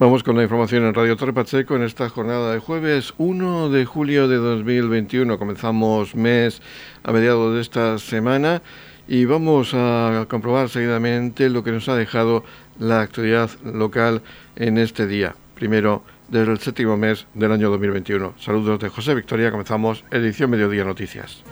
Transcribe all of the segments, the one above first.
Vamos con la información en Radio Torre Pacheco en esta jornada de jueves 1 de julio de 2021. Comenzamos mes a mediados de esta semana y vamos a comprobar seguidamente lo que nos ha dejado la actividad local en este día. Primero, desde el séptimo mes del año 2021. Saludos de José Victoria. Comenzamos edición Mediodía Noticias.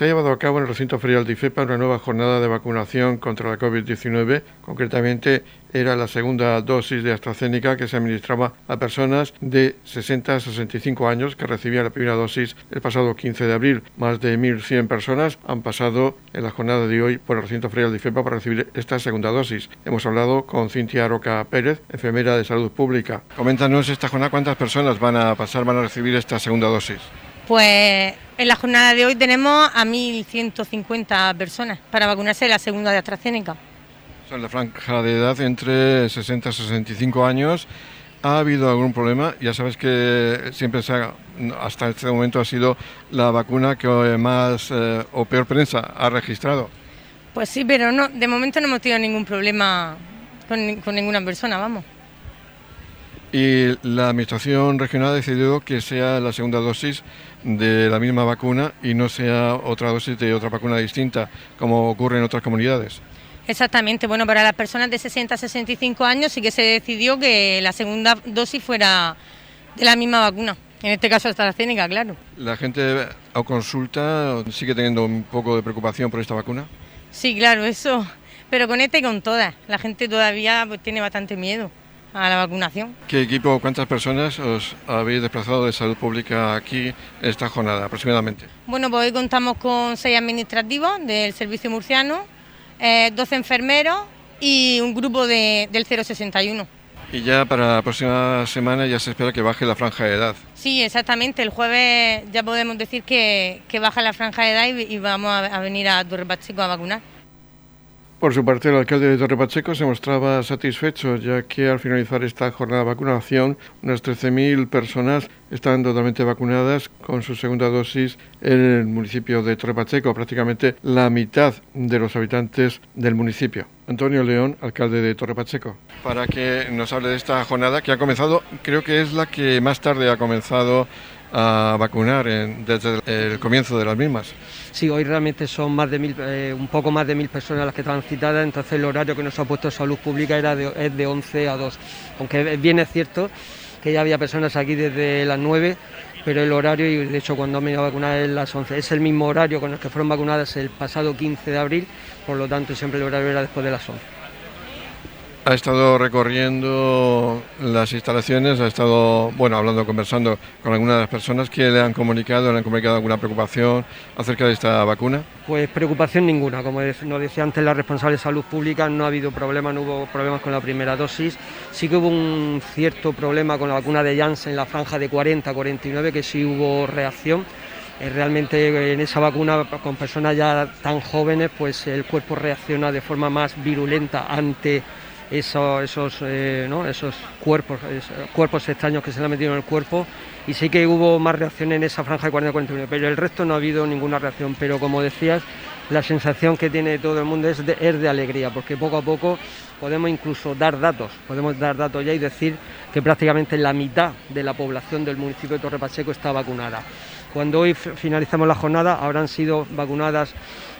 Se ha llevado a cabo en el recinto ferial de IFEPA una nueva jornada de vacunación contra la COVID-19. Concretamente, era la segunda dosis de AstraZeneca que se administraba a personas de 60 a 65 años que recibían la primera dosis el pasado 15 de abril. Más de 1.100 personas han pasado en la jornada de hoy por el recinto ferial de IFEPA para recibir esta segunda dosis. Hemos hablado con Cintia Roca Pérez, enfermera de salud pública. Coméntanos esta jornada cuántas personas van a pasar, van a recibir esta segunda dosis. Pues en la jornada de hoy tenemos a 1.150 personas para vacunarse de la segunda de AstraZeneca. En la franja de edad entre 60 y 65 años. ¿Ha habido algún problema? Ya sabes que siempre se ha, hasta este momento ha sido la vacuna que más eh, o peor prensa ha registrado. Pues sí, pero no, de momento no hemos tenido ningún problema con, con ninguna persona, vamos. Y la Administración Regional ha decidido que sea la segunda dosis de la misma vacuna y no sea otra dosis de otra vacuna distinta, como ocurre en otras comunidades. Exactamente, bueno, para las personas de 60 a 65 años sí que se decidió que la segunda dosis fuera de la misma vacuna, en este caso AstraZeneca, claro. ¿La gente a consulta sigue teniendo un poco de preocupación por esta vacuna? Sí, claro, eso, pero con esta y con todas. La gente todavía pues, tiene bastante miedo a la vacunación. ¿Qué equipo, cuántas personas os habéis desplazado de salud pública aquí esta jornada aproximadamente? Bueno, pues hoy contamos con seis administrativos del servicio murciano, eh, 12 enfermeros y un grupo de, del 061. Y ya para la próxima semana ya se espera que baje la franja de edad. Sí, exactamente. El jueves ya podemos decir que, que baja la franja de edad y, y vamos a, a venir a Torre Pacheco a vacunar. Por su parte, el alcalde de Torre Pacheco se mostraba satisfecho, ya que al finalizar esta jornada de vacunación, unas 13.000 personas están totalmente vacunadas con su segunda dosis en el municipio de Torre Pacheco, prácticamente la mitad de los habitantes del municipio. Antonio León, alcalde de Torre Pacheco, para que nos hable de esta jornada que ha comenzado, creo que es la que más tarde ha comenzado a vacunar desde el comienzo de las mismas. Sí, hoy realmente son más de mil, eh, un poco más de mil personas las que estaban citadas, entonces el horario que nos ha puesto Salud Pública era de, es de 11 a 2. Aunque bien es cierto que ya había personas aquí desde las 9, pero el horario, y de hecho cuando han venido a vacunar es las 11, es el mismo horario con el que fueron vacunadas el pasado 15 de abril, por lo tanto siempre el horario era después de las 11. Ha estado recorriendo las instalaciones, ha estado, bueno, hablando, conversando con algunas de las personas que le han comunicado, le han comunicado alguna preocupación acerca de esta vacuna. Pues preocupación ninguna, como nos decía antes la responsable de salud pública, no ha habido problemas, no hubo problemas con la primera dosis. Sí que hubo un cierto problema con la vacuna de Janssen en la franja de 40-49, que sí hubo reacción. Eh, realmente en esa vacuna con personas ya tan jóvenes, pues el cuerpo reacciona de forma más virulenta ante eso, esos, eh, esos cuerpos, esos cuerpos extraños que se le han metido en el cuerpo y sí que hubo más reacción en esa franja de 40-41, pero el resto no ha habido ninguna reacción, pero como decías, la sensación que tiene todo el mundo es de, es de alegría, porque poco a poco podemos incluso dar datos, podemos dar datos ya y decir que prácticamente la mitad de la población del municipio de Torre Pacheco está vacunada. Cuando hoy finalizamos la jornada habrán sido vacunadas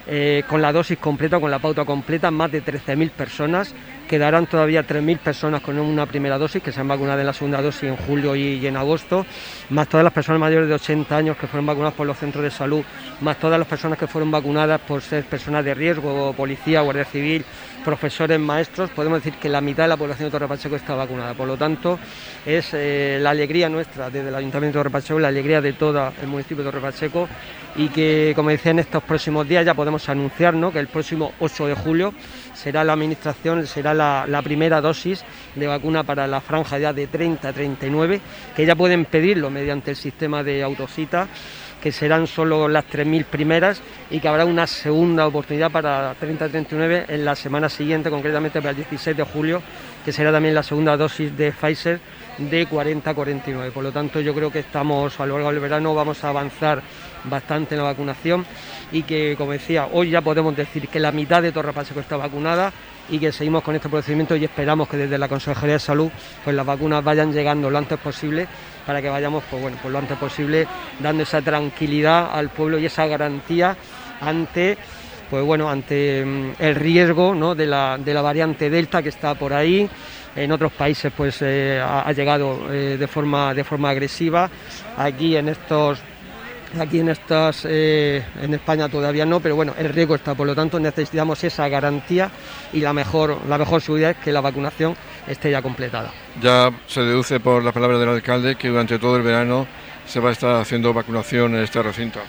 eh, con la dosis completa, con la pauta completa, más de 13.000 personas. Quedarán todavía 3.000 personas con una primera dosis que se han vacunado en la segunda dosis en julio y, en agosto, más todas las personas mayores de 80 años que fueron vacunadas por los centros de salud, más todas las personas que fueron vacunadas por ser personas de riesgo, policía, guardia civil, profesores, maestros. Podemos decir que la mitad de la población de Torre Pacheco está vacunada. Por lo tanto, es eh, la alegría nuestra desde el Ayuntamiento de Torre Pacheco, la alegría de todo el municipio de Torre Pacheco y que, como decía, en estos próximos días ya podemos anunciar ¿no? que el próximo 8 de julio será la administración, será la, la, primera dosis de vacuna para la franja ya de 30 a 39, que ya pueden pedirlo mediante el sistema de autocita que serán solo las 3.000 primeras y que habrá una segunda oportunidad para 30-39 en la semana siguiente, concretamente para el 16 de julio, que será también la segunda dosis de Pfizer de 40 a 49. Por lo tanto, yo creo que estamos a lo largo del verano vamos a avanzar bastante en la vacunación y que, como decía, hoy ya podemos decir que la mitad de Torre Pacheco está vacunada y que seguimos con este procedimiento y esperamos que desde la Consejería de Salud pues las vacunas vayan llegando lo antes posible para que vayamos pues bueno, pues lo antes posible dando esa tranquilidad al pueblo y esa garantía ante pues bueno, ante mm, el riesgo ¿no? de, la, de la variante Delta que está por ahí, en otros países pues eh, ha, llegado eh, de forma de forma agresiva aquí en estos Aquí en estas, eh, en España todavía no, pero bueno, el riesgo está, por lo tanto necesitamos esa garantía y la mejor, la mejor seguridad es que la vacunación esté ya completada. Ya se deduce por la palabra del alcalde que durante todo el verano se va a estar haciendo vacunación en este recinto.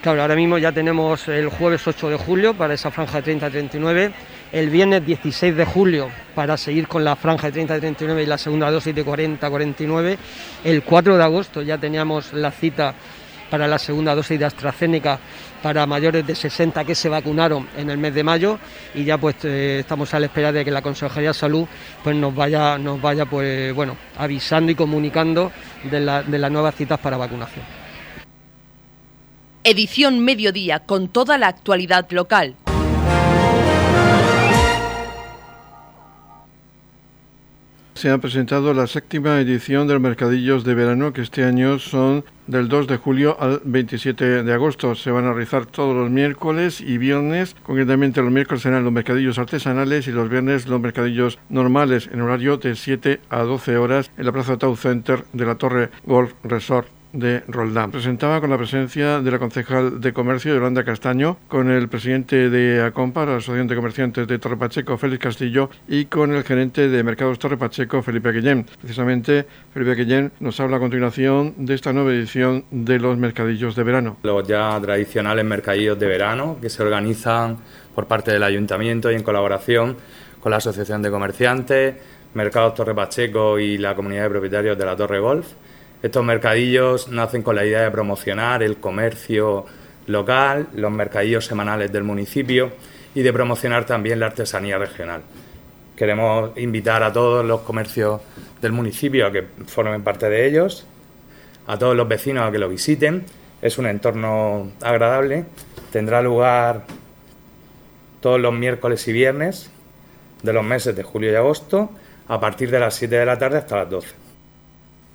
Claro, ahora mismo ya tenemos el jueves 8 de julio para esa franja de 30-39, el viernes 16 de julio para seguir con la franja de 30-39 y la segunda dosis de 40-49, el 4 de agosto ya teníamos la cita para la segunda dosis de AstraZeneca para mayores de 60 que se vacunaron en el mes de mayo y ya pues eh, estamos a la espera de que la Consejería de Salud pues nos vaya nos vaya pues bueno avisando y comunicando de, de las nuevas citas para vacunación. Edición Mediodía con toda la actualidad local. Se ha presentado la séptima edición de los mercadillos de verano que este año son del 2 de julio al 27 de agosto. Se van a realizar todos los miércoles y viernes. Concretamente los miércoles serán los mercadillos artesanales y los viernes los mercadillos normales en horario de 7 a 12 horas en la Plaza Tau Center de la Torre Golf Resort de Roldán. Presentaba con la presencia de la concejal de comercio, Yolanda Castaño, con el presidente de ACOMPA, la Asociación de Comerciantes de Torre Pacheco, Félix Castillo, y con el gerente de Mercados Torre Pacheco, Felipe Guillén. Precisamente, Felipe Guillén nos habla a continuación de esta nueva edición de los mercadillos de verano. Los ya tradicionales mercadillos de verano que se organizan por parte del ayuntamiento y en colaboración con la Asociación de Comerciantes, Mercados Torre Pacheco y la comunidad de propietarios de la Torre Golf estos mercadillos nacen con la idea de promocionar el comercio local, los mercadillos semanales del municipio y de promocionar también la artesanía regional. Queremos invitar a todos los comercios del municipio a que formen parte de ellos, a todos los vecinos a que lo visiten. Es un entorno agradable. Tendrá lugar todos los miércoles y viernes de los meses de julio y agosto a partir de las 7 de la tarde hasta las 12.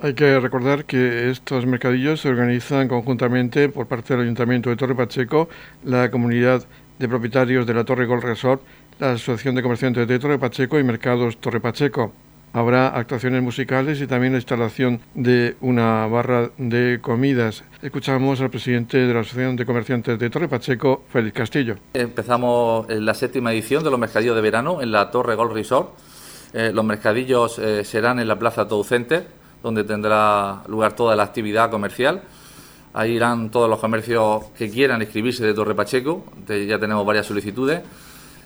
Hay que recordar que estos mercadillos se organizan conjuntamente por parte del Ayuntamiento de Torre Pacheco, la comunidad de propietarios de la Torre Gold Resort, la Asociación de Comerciantes de Torre Pacheco y Mercados Torre Pacheco. Habrá actuaciones musicales y también la instalación de una barra de comidas. Escuchamos al presidente de la Asociación de Comerciantes de Torre Pacheco, Félix Castillo. Empezamos la séptima edición de los mercadillos de verano en la Torre Gold Resort. Eh, los mercadillos eh, serán en la Plaza Tow Center donde tendrá lugar toda la actividad comercial. Ahí irán todos los comercios que quieran inscribirse de Torre Pacheco, ya tenemos varias solicitudes.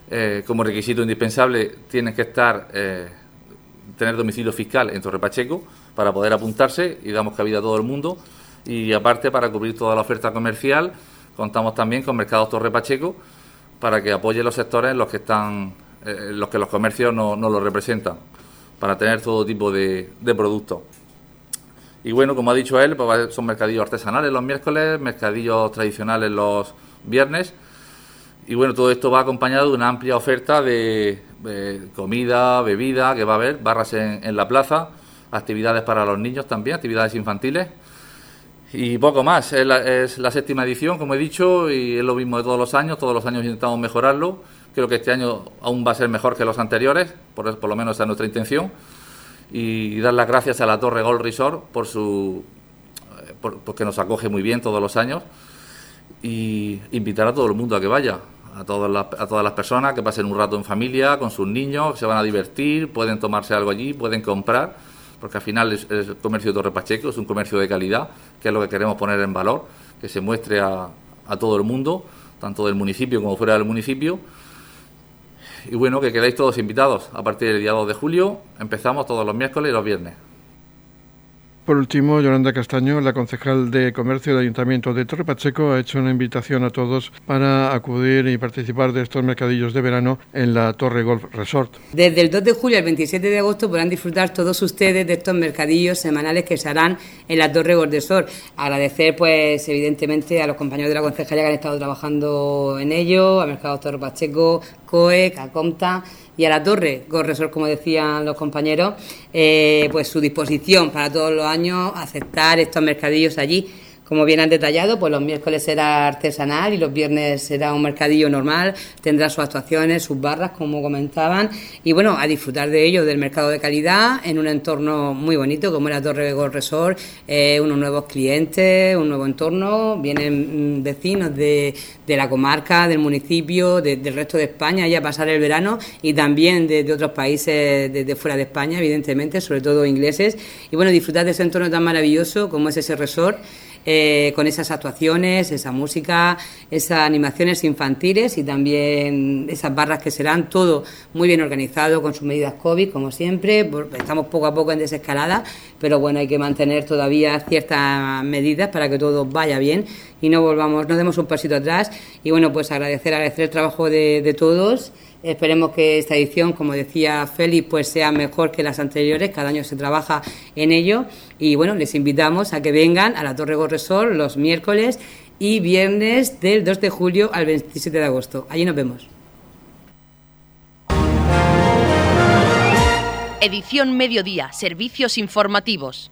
Eh, como requisito indispensable tienen que estar, eh, tener domicilio fiscal en Torre Pacheco para poder apuntarse y damos cabida a todo el mundo. Y aparte, para cubrir toda la oferta comercial, contamos también con Mercados Torre Pacheco para que apoye los sectores en los que están, eh, los que los comercios no, no lo representan, para tener todo tipo de productos. Y bueno, como ha dicho él, pues son mercadillos artesanales los miércoles, mercadillos tradicionales los viernes. Y bueno, todo esto va acompañado de una amplia oferta de, comida, bebida, que va a haber, barras en, la plaza, actividades para los niños también, actividades infantiles. Y poco más, es la, es la séptima edición, como he dicho, y es lo mismo de todos los años, todos los años intentamos mejorarlo. Creo que este año aún va a ser mejor que los anteriores, por, por lo menos esa es nuestra intención y dar las gracias a la Torre Gold Resort por su eh, porque nos acoge muy bien todos los años y invitar a todo el mundo a que vaya a todas las, a todas las personas que pasen un rato en familia con sus niños se van a divertir pueden tomarse algo allí pueden comprar porque al final es, el comercio de Torre Pacheco es un comercio de calidad que es lo que queremos poner en valor que se muestre a todo el mundo tanto del municipio como fuera del municipio y bueno, que quedáis todos invitados. A partir del día 2 de julio empezamos todos los miércoles y los viernes. Por último, Yolanda Castaño, la concejal de Comercio del Ayuntamiento de Torre Pacheco, ha hecho una invitación a todos para acudir y participar de estos mercadillos de verano en la Torre Golf Resort. Desde el 2 de julio al 27 de agosto podrán disfrutar todos ustedes de estos mercadillos semanales que se harán en la Torre Golf Resort. Agradecer, pues, evidentemente, a los compañeros de la concejalía que han estado trabajando en ello, a Mercado Torre Pacheco, COE, CACOMTA y a la torre, Gorresor, como decían los compañeros, eh, pues su disposición para todos los años aceptar estos mercadillos allí como bien han detallado, pues los miércoles será artesanal y los viernes será un mercadillo normal, tendrá sus actuaciones, sus barras, como comentaban, y bueno, a disfrutar de ello, del mercado de calidad, en un entorno muy bonito, como la Torre Gold Resort, eh, unos nuevos clientes, un nuevo entorno, vienen mm, vecinos de, de la comarca, del municipio, del resto de España, ya a pasar el verano, y también de, otros países de, fuera de España, evidentemente, sobre todo ingleses, y bueno, disfrutar de ese entorno tan maravilloso como es ese resort. Eh, con esas actuaciones, esa música, esas animaciones infantiles y también esas barras que serán todo muy bien organizado con sus medidas COVID, como siempre. Estamos poco a poco en desescalada, pero bueno, hay que mantener todavía ciertas medidas para que todo vaya bien y no volvamos, no demos un pasito atrás. Y bueno, pues agradecer, agradecer el trabajo de, de todos. Esperemos que esta edición, como decía Félix, pues sea mejor que las anteriores. Cada año se trabaja en ello. Y bueno, les invitamos a que vengan a la Torre Gorresol los miércoles y viernes del 2 de julio al 27 de agosto. Allí nos vemos. Edición Mediodía, Servicios Informativos.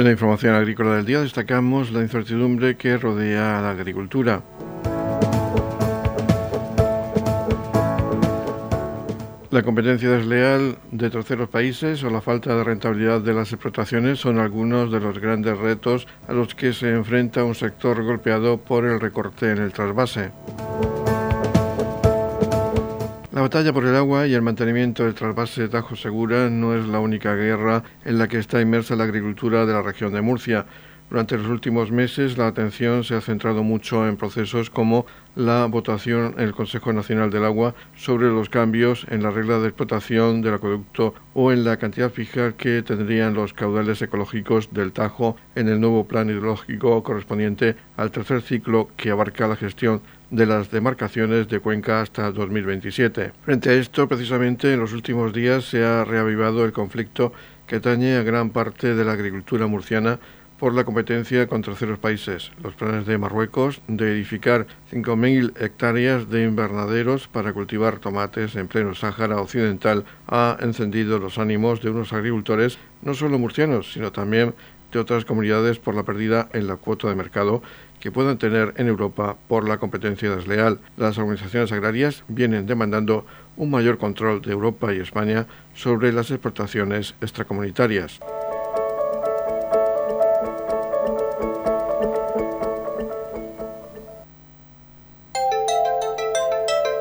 En la información agrícola del día destacamos la incertidumbre que rodea a la agricultura. La competencia desleal de terceros países o la falta de rentabilidad de las explotaciones son algunos de los grandes retos a los que se enfrenta un sector golpeado por el recorte en el trasvase. La batalla por el agua y el mantenimiento del trasvase de Tajo Segura no es la única guerra en la que está inmersa la agricultura de la región de Murcia. Durante los últimos meses la atención se ha centrado mucho en procesos como la votación en el Consejo Nacional del Agua sobre los cambios en la regla de explotación del acueducto o en la cantidad fija que tendrían los caudales ecológicos del Tajo en el nuevo plan hidrológico correspondiente al tercer ciclo que abarca la gestión de las demarcaciones de Cuenca hasta 2027. Frente a esto, precisamente en los últimos días se ha reavivado el conflicto que atañe a gran parte de la agricultura murciana por la competencia con terceros países. Los planes de Marruecos de edificar 5.000 hectáreas de invernaderos para cultivar tomates en pleno Sáhara Occidental ha encendido los ánimos de unos agricultores no solo murcianos, sino también de otras comunidades por la pérdida en la cuota de mercado que puedan tener en Europa por la competencia desleal. Las organizaciones agrarias vienen demandando un mayor control de Europa y España sobre las exportaciones extracomunitarias.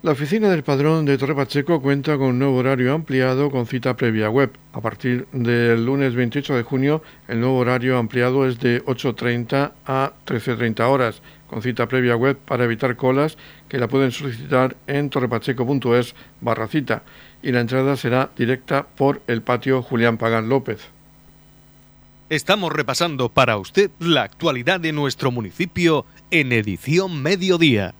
La oficina del padrón de Torre Pacheco cuenta con un nuevo horario ampliado con cita previa web. A partir del lunes 28 de junio, el nuevo horario ampliado es de 8.30 a 13.30 horas, con cita previa web para evitar colas que la pueden solicitar en torrepacheco.es barra cita y la entrada será directa por el patio Julián Pagán López. Estamos repasando para usted la actualidad de nuestro municipio en edición mediodía.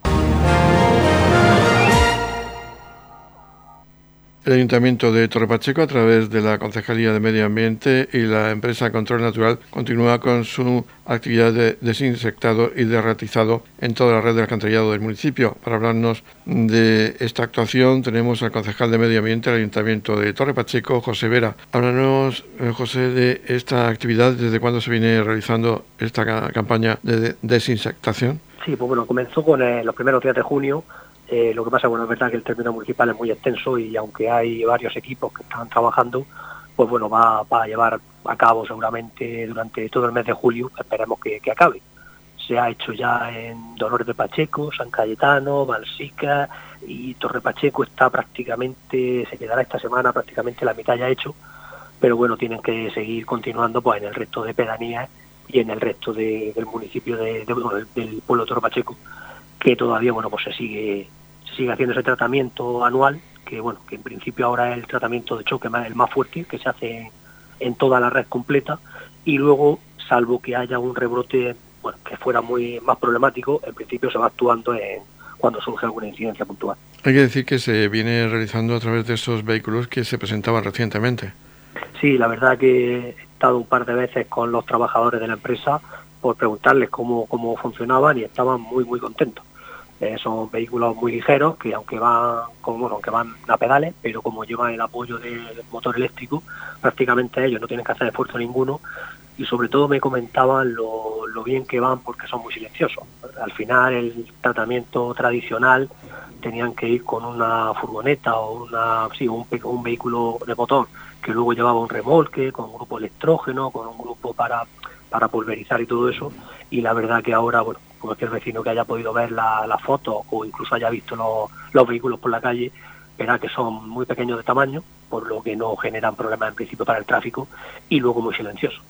El Ayuntamiento de Torre Pacheco, a través de la Concejalía de Medio Ambiente y la empresa Control Natural, continúa con su actividad de desinsectado y derratizado en toda la red de alcantarillado del municipio. Para hablarnos de esta actuación tenemos al concejal de Medio Ambiente del Ayuntamiento de Torre Pacheco, José Vera. Háblanos, eh, José, de esta actividad, desde cuándo se viene realizando esta campaña de desinsectación. Sí, pues bueno, comenzó con eh, los primeros días de junio eh, lo que pasa, bueno, es verdad que el término municipal es muy extenso y aunque hay varios equipos que están trabajando, pues bueno, va, a llevar a cabo seguramente durante todo el mes de julio, esperemos que, acabe. Se ha hecho ya en Dolores de Pacheco, San Cayetano, Balsica y Torre Pacheco está prácticamente, se quedará esta semana prácticamente la mitad ya hecho, pero bueno, tienen que seguir continuando pues en el resto de pedanías y en el resto del municipio de, del pueblo de Torre Pacheco, que todavía bueno pues se sigue sigue haciendo ese tratamiento anual, que bueno, que en principio ahora es el tratamiento de choque más, el más fuerte, que se hace en toda la red completa, y luego, salvo que haya un rebrote bueno, que fuera muy más problemático, en principio se va actuando en cuando surge alguna incidencia puntual. Hay que decir que se viene realizando a través de esos vehículos que se presentaban recientemente. Sí, la verdad que he estado un par de veces con los trabajadores de la empresa por preguntarles cómo, cómo funcionaban y estaban muy, muy contentos. Son vehículos muy ligeros que aunque van como bueno, aunque van a pedales, pero como llevan el apoyo del motor eléctrico, prácticamente ellos no tienen que hacer esfuerzo ninguno y sobre todo me comentaban lo, lo bien que van porque son muy silenciosos. Al final el tratamiento tradicional tenían que ir con una furgoneta o una sí, un, un vehículo de motor que luego llevaba un remolque con un grupo electrógeno, con un grupo para para pulverizar y todo eso y la verdad que ahora bueno cualquier vecino que haya podido ver la, la foto o incluso haya visto los, vehículos por la calle, verá que son muy pequeños de tamaño, por lo que no generan problemas en principio para el tráfico y luego muy silenciosos.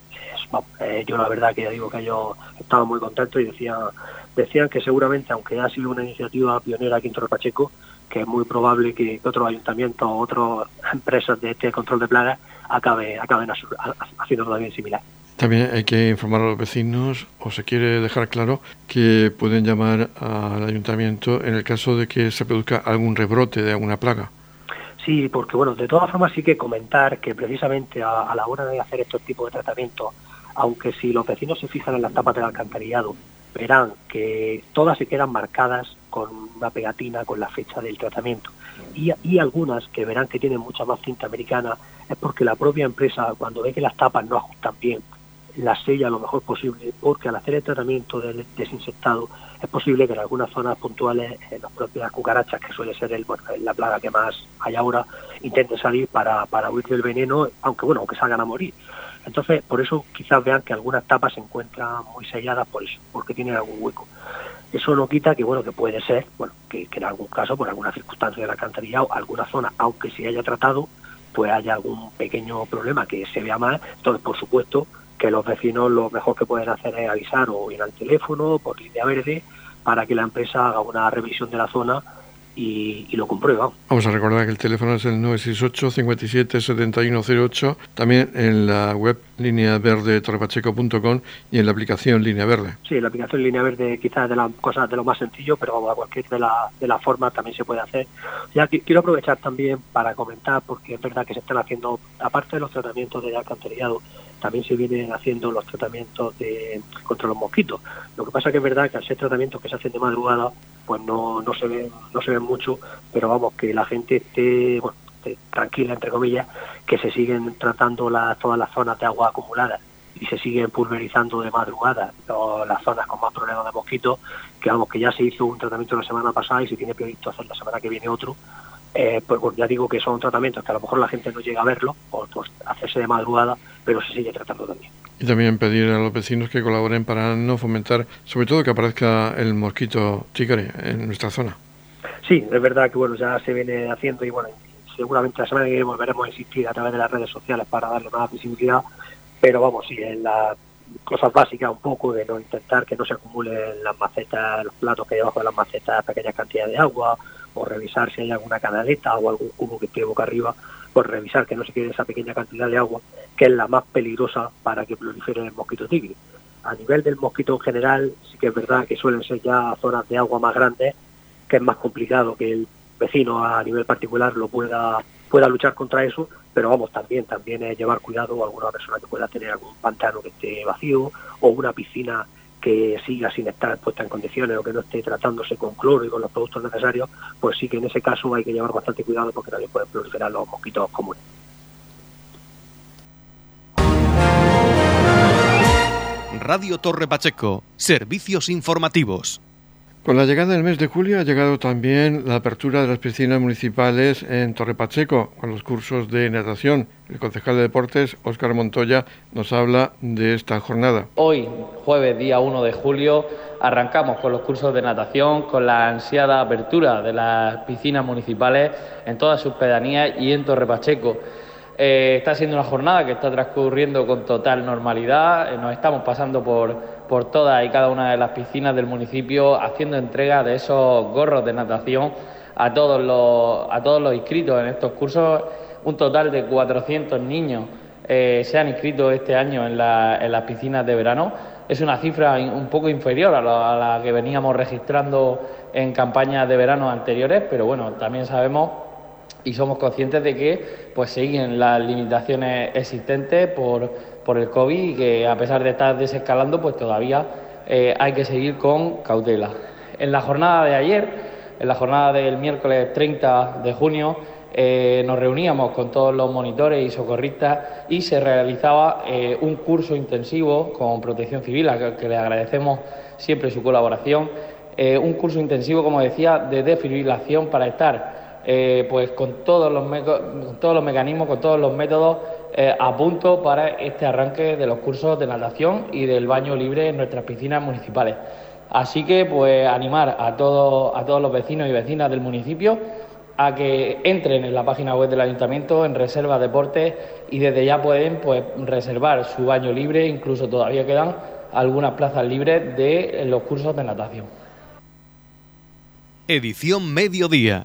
Eh, yo la verdad que ya digo que yo estaba muy contento y decían, decían que seguramente, aunque ha sido una iniciativa pionera aquí en Torre Pacheco, que es muy probable que, otros ayuntamientos o otras empresas de este control de plagas acabe, acaben haciendo también similar. También hay que informar a los vecinos, o se quiere dejar claro, que pueden llamar al ayuntamiento en el caso de que se produzca algún rebrote de alguna plaga. Sí, porque bueno, de todas formas sí que comentar que precisamente a, la hora de hacer estos tipos de tratamientos, aunque si los vecinos se fijan en las tapas del alcantarillado, verán que todas se quedan marcadas con una pegatina con la fecha del tratamiento. Y, y, algunas que verán que tienen mucha más cinta americana es porque la propia empresa, cuando ve que las tapas no ajustan bien, la sella lo mejor posible, porque al hacer el tratamiento del desinsectado es posible que en algunas zonas puntuales en las propias cucarachas, que suele ser el, la plaga que más hay ahora, intenten salir para, para huir del veneno, aunque bueno, aunque salgan a morir. Entonces, por eso quizás vean que algunas tapas se encuentran muy selladas por eso, porque tienen algún hueco. Eso no quita que bueno que puede ser, bueno, que, que en algún caso, por alguna circunstancia del alcantarillado, alguna zona, aunque se haya tratado, pues haya algún pequeño problema que se vea mal. Entonces, por supuesto, que los vecinos lo mejor que pueden hacer es avisar o ir al teléfono por línea verde para que la empresa haga una revisión de la zona y, lo comprueba. Vamos a recordar que el teléfono es el 968 57 7108, también en la web línea verde torrepacheco.com y en la aplicación Línea Verde. Sí, la aplicación Línea Verde quizás es de las cosas de lo más sencillo, pero vamos, a cualquier de las de la formas también se puede hacer. Ya quiero aprovechar también para comentar, porque es verdad que se están haciendo, aparte de los tratamientos de alcantarillado, también se vienen haciendo los tratamientos de, contra los mosquitos. Lo que pasa que es verdad que al ser tratamientos que se hacen de madrugada, pues no, no se ven, no se ven mucho, pero vamos, que la gente esté, bueno, tranquila entre comillas, que se siguen tratando las, todas las zonas de agua acumuladas y se siguen pulverizando de madrugada las zonas con más problemas de mosquitos, que vamos, que ya se hizo un tratamiento la semana pasada y se tiene previsto hacer la semana que viene otro, eh, pues, ya digo que son tratamientos que a lo mejor la gente no llega a verlo por, hacerse de madrugada, pero se sigue tratando también. Y también pedir a los vecinos que colaboren para no fomentar, sobre todo que aparezca el mosquito tigre en nuestra zona. Sí, es verdad que bueno ya se viene haciendo y bueno seguramente la semana que viene volveremos a insistir a través de las redes sociales para darle más visibilidad, pero vamos sí en las cosas básicas un poco de no intentar que no se acumulen las macetas, los platos que hay debajo de las macetas pequeñas cantidades de agua, o revisar si hay alguna canaleta o algún cubo que esté boca arriba, pues revisar que no se quede esa pequeña cantidad de agua, que es la más peligrosa para que prolifere el mosquito tigre. A nivel del mosquito en general, sí que es verdad que suelen ser ya zonas de agua más grandes, que es más complicado que el vecino a nivel particular lo pueda pueda luchar contra eso, pero vamos, también, también es llevar cuidado a alguna persona que pueda tener algún pantano que esté vacío o una piscina que siga sin estar puesta en condiciones o que no esté tratándose con cloro y con los productos necesarios, pues sí que en ese caso hay que llevar bastante cuidado porque también pueden proliferar los mosquitos comunes. Radio Torre Pacheco, servicios informativos. Con la llegada del mes de julio ha llegado también la apertura de las piscinas municipales en Torre Pacheco con los cursos de natación. El concejal de deportes, Óscar Montoya, nos habla de esta jornada. Hoy, jueves día 1 de julio, arrancamos con los cursos de natación, con la ansiada apertura de las piscinas municipales en todas sus pedanías y en Torre Pacheco. Eh, está siendo una jornada que está transcurriendo con total normalidad. Eh, nos estamos pasando por, por todas y cada una de las piscinas del municipio haciendo entrega de esos gorros de natación a todos los, a todos los inscritos en estos cursos. Un total de 400 niños eh, se han inscrito este año en, en, las piscinas de verano. Es una cifra un poco inferior a la, a la que veníamos registrando en campañas de verano anteriores, pero bueno, también sabemos y somos conscientes de que pues siguen las limitaciones existentes por, por el COVID y que a pesar de estar desescalando pues todavía eh, hay que seguir con cautela. En la jornada de ayer, en la jornada del miércoles 30 de junio, eh, nos reuníamos con todos los monitores y socorristas y se realizaba eh, un curso intensivo con Protección Civil, a que, le agradecemos siempre su colaboración, un curso intensivo, como decía, de desfibrilación para estar eh, pues con todos los, todos los mecanismos, con todos los métodos eh, a punto para este arranque de los cursos de natación y del baño libre en nuestras piscinas municipales. Así que pues animar a todos, a todos los vecinos y vecinas del municipio a que entren en la página web del ayuntamiento en Reserva Deportes y desde ya pueden pues reservar su baño libre, incluso todavía quedan algunas plazas libres de los cursos de natación. Edición Mediodía.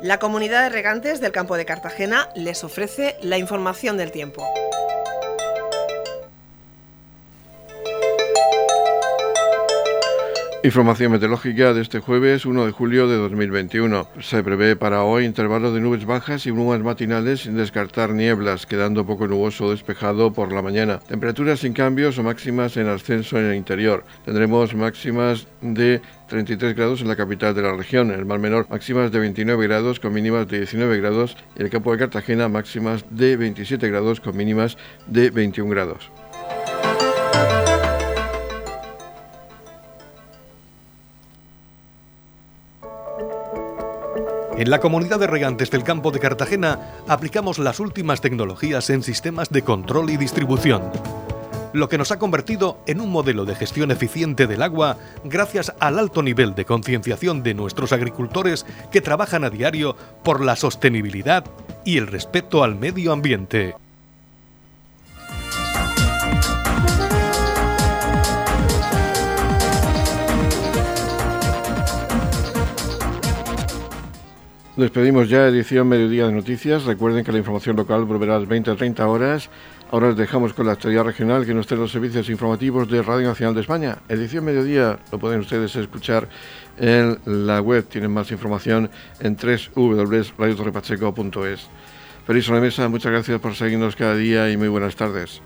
La comunidad de regantes del campo de Cartagena les ofrece la información del tiempo. Información meteorológica de este jueves 1 de julio de 2021. Se prevé para hoy intervalo de nubes bajas y brumas matinales sin descartar nieblas, quedando poco nuboso o despejado por la mañana. Temperaturas sin cambios o máximas en ascenso en el interior. Tendremos máximas de 33 grados en la capital de la región, en el Mar Menor máximas de 29 grados con mínimas de 19 grados. Y en el campo de Cartagena máximas de 27 grados con mínimas de 21 grados. En la comunidad de regantes del campo de Cartagena aplicamos las últimas tecnologías en sistemas de control y distribución lo que nos ha convertido en un modelo de gestión eficiente del agua gracias al alto nivel de concienciación de nuestros agricultores que trabajan a diario por la sostenibilidad y el respeto al medio ambiente. Despedimos ya edición Mediodía de Noticias. Recuerden que la información local volverá a las 20 a 30 horas Ahora les dejamos con la actualidad regional que nos trae los servicios informativos de Radio Nacional de España. Edición Mediodía lo pueden ustedes escuchar en la web. Tienen más información en www.radiotorrepacheco.es. Feliz mesa, muchas gracias por seguirnos cada día y muy buenas tardes.